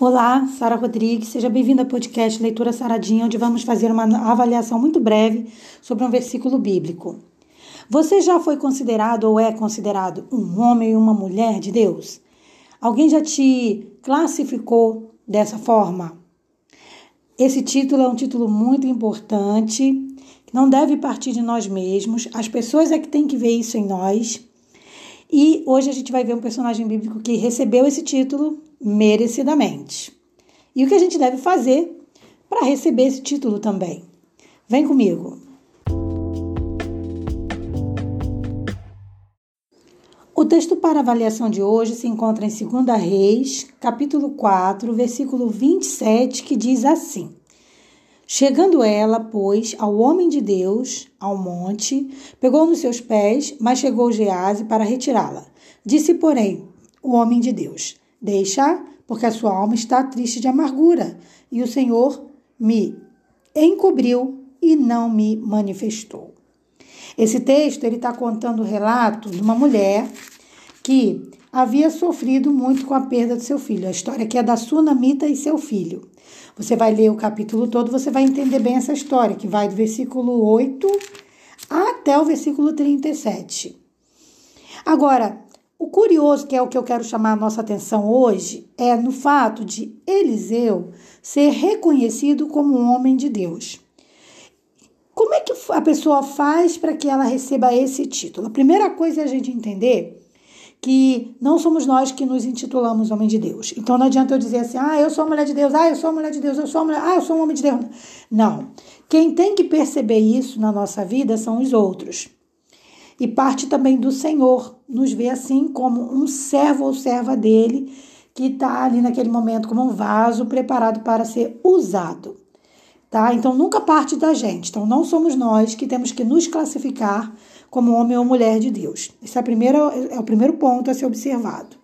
Olá, Sara Rodrigues, seja bem-vinda ao podcast Leitura Saradinha, onde vamos fazer uma avaliação muito breve sobre um versículo bíblico. Você já foi considerado ou é considerado um homem ou uma mulher de Deus? Alguém já te classificou dessa forma? Esse título é um título muito importante, não deve partir de nós mesmos, as pessoas é que têm que ver isso em nós. E hoje a gente vai ver um personagem bíblico que recebeu esse título merecidamente. E o que a gente deve fazer para receber esse título também? Vem comigo. O texto para avaliação de hoje se encontra em 2 Reis, capítulo 4, versículo 27, que diz assim: Chegando ela, pois, ao homem de Deus, ao monte, pegou nos seus pés, mas chegou Gease para retirá-la. Disse, porém, o homem de Deus: Deixa, porque a sua alma está triste de amargura, e o Senhor me encobriu e não me manifestou. Esse texto ele está contando o relato de uma mulher que havia sofrido muito com a perda do seu filho. A história aqui é da Sunamita e seu filho. Você vai ler o capítulo todo, você vai entender bem essa história, que vai do versículo 8 até o versículo 37. Agora, o curioso, que é o que eu quero chamar a nossa atenção hoje, é no fato de Eliseu ser reconhecido como um homem de Deus. Como é que a pessoa faz para que ela receba esse título? A primeira coisa é a gente entender que não somos nós que nos intitulamos homem de Deus. Então não adianta eu dizer assim, ah, eu sou mulher de Deus, ah, eu sou mulher de Deus, eu sou mulher, ah, eu sou um homem de Deus. Não. Quem tem que perceber isso na nossa vida são os outros e parte também do Senhor, nos vê assim como um servo ou serva dele que está ali naquele momento como um vaso preparado para ser usado. Tá? Então nunca parte da gente. Então não somos nós que temos que nos classificar como homem ou mulher de Deus. Esse é, a primeira, é o primeiro ponto a ser observado.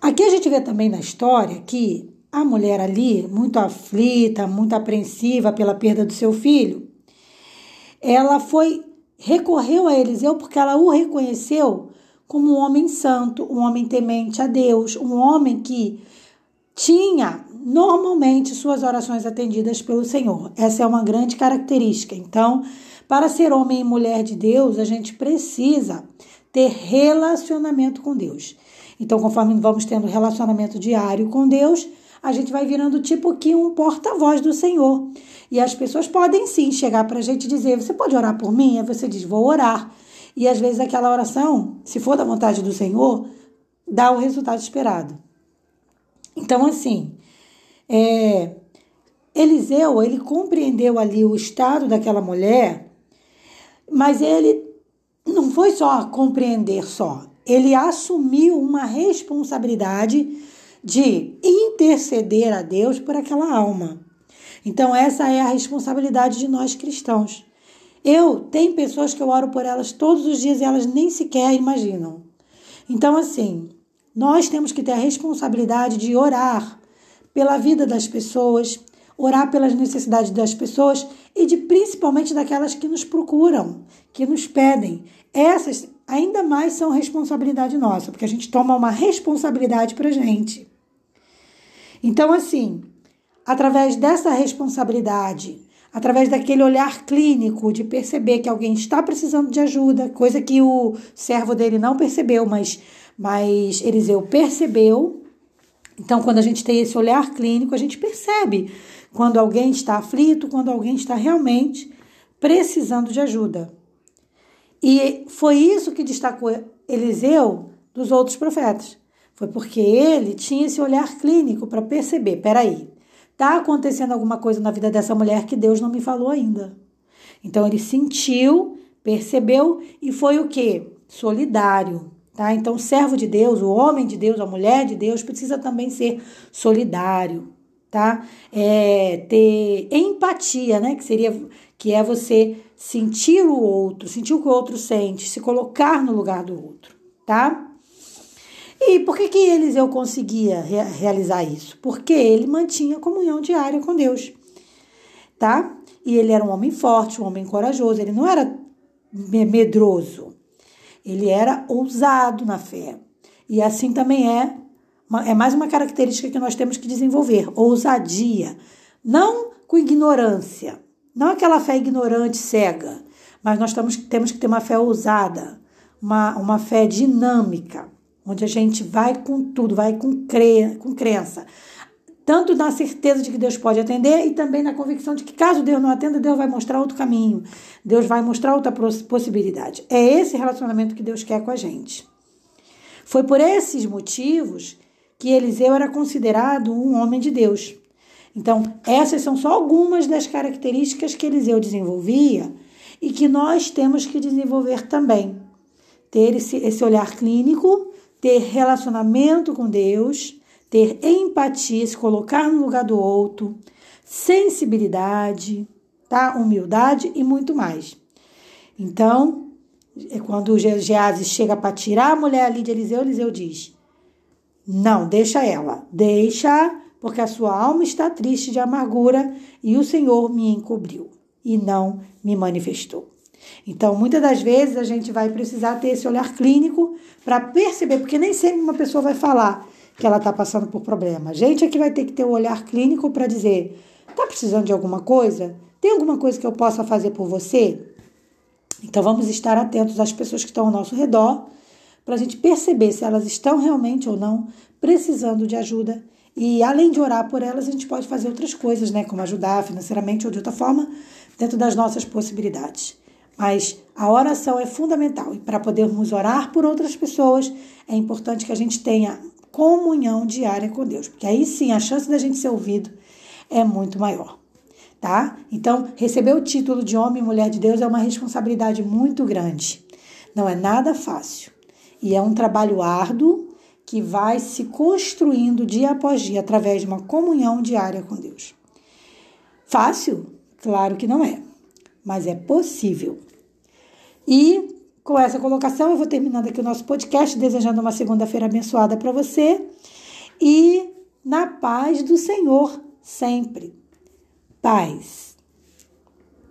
Aqui a gente vê também na história que a mulher ali, muito aflita, muito apreensiva pela perda do seu filho, ela foi recorreu a Eliseu porque ela o reconheceu como um homem santo, um homem temente a Deus, um homem que tinha normalmente suas orações atendidas pelo Senhor. Essa é uma grande característica. Então, para ser homem e mulher de Deus, a gente precisa ter relacionamento com Deus. Então, conforme vamos tendo relacionamento diário com Deus, a gente vai virando tipo que um porta-voz do Senhor. E as pessoas podem sim chegar para a gente e dizer: Você pode orar por mim? Aí você diz: Vou orar. E às vezes aquela oração, se for da vontade do Senhor, dá o resultado esperado. Então, assim, é, Eliseu, ele compreendeu ali o estado daquela mulher, mas ele não foi só compreender só, ele assumiu uma responsabilidade de interceder a Deus por aquela alma. Então, essa é a responsabilidade de nós cristãos. Eu tenho pessoas que eu oro por elas todos os dias e elas nem sequer imaginam. Então, assim, nós temos que ter a responsabilidade de orar pela vida das pessoas, orar pelas necessidades das pessoas e de principalmente daquelas que nos procuram, que nos pedem. Essas ainda mais são responsabilidade nossa, porque a gente toma uma responsabilidade para gente. Então, assim, através dessa responsabilidade, através daquele olhar clínico de perceber que alguém está precisando de ajuda, coisa que o servo dele não percebeu, mas, mas Eliseu percebeu. Então, quando a gente tem esse olhar clínico, a gente percebe quando alguém está aflito, quando alguém está realmente precisando de ajuda. E foi isso que destacou Eliseu dos outros profetas. Foi porque ele tinha esse olhar clínico para perceber, peraí, tá acontecendo alguma coisa na vida dessa mulher que Deus não me falou ainda. Então ele sentiu, percebeu e foi o que? Solidário. Tá? Então, o servo de Deus, o homem de Deus, a mulher de Deus precisa também ser solidário, tá? É, ter empatia, né? Que seria que é você sentir o outro, sentir o que o outro sente, se colocar no lugar do outro, tá? E por que, que Eliseu conseguia re realizar isso? Porque ele mantinha comunhão diária com Deus, tá? E ele era um homem forte, um homem corajoso, ele não era medroso, ele era ousado na fé. E assim também é é mais uma característica que nós temos que desenvolver: ousadia. Não com ignorância, não aquela fé ignorante, cega, mas nós temos, temos que ter uma fé ousada, uma, uma fé dinâmica, onde a gente vai com tudo, vai com, cre, com crença. Tanto na certeza de que Deus pode atender e também na convicção de que, caso Deus não atenda, Deus vai mostrar outro caminho, Deus vai mostrar outra possibilidade. É esse relacionamento que Deus quer com a gente. Foi por esses motivos que Eliseu era considerado um homem de Deus. Então, essas são só algumas das características que Eliseu desenvolvia e que nós temos que desenvolver também. Ter esse, esse olhar clínico, ter relacionamento com Deus, ter empatia, se colocar no lugar do outro, sensibilidade, tá? humildade e muito mais. Então, é quando Geazi chega para tirar a mulher ali de Eliseu, Eliseu diz: Não, deixa ela, deixa, porque a sua alma está triste de amargura e o Senhor me encobriu e não me manifestou. Então, muitas das vezes a gente vai precisar ter esse olhar clínico para perceber, porque nem sempre uma pessoa vai falar que ela está passando por problema. A gente é que vai ter que ter o um olhar clínico para dizer: está precisando de alguma coisa? Tem alguma coisa que eu possa fazer por você? Então vamos estar atentos às pessoas que estão ao nosso redor para a gente perceber se elas estão realmente ou não precisando de ajuda. E além de orar por elas, a gente pode fazer outras coisas, né? Como ajudar financeiramente ou de outra forma, dentro das nossas possibilidades. Mas a oração é fundamental e para podermos orar por outras pessoas, é importante que a gente tenha comunhão diária com Deus, porque aí sim a chance da gente ser ouvido é muito maior tá? Então, receber o título de homem e mulher de Deus é uma responsabilidade muito grande. Não é nada fácil. E é um trabalho árduo que vai se construindo dia após dia através de uma comunhão diária com Deus. Fácil? Claro que não é, mas é possível. E com essa colocação, eu vou terminando aqui o nosso podcast, desejando uma segunda-feira abençoada para você e na paz do Senhor sempre paz.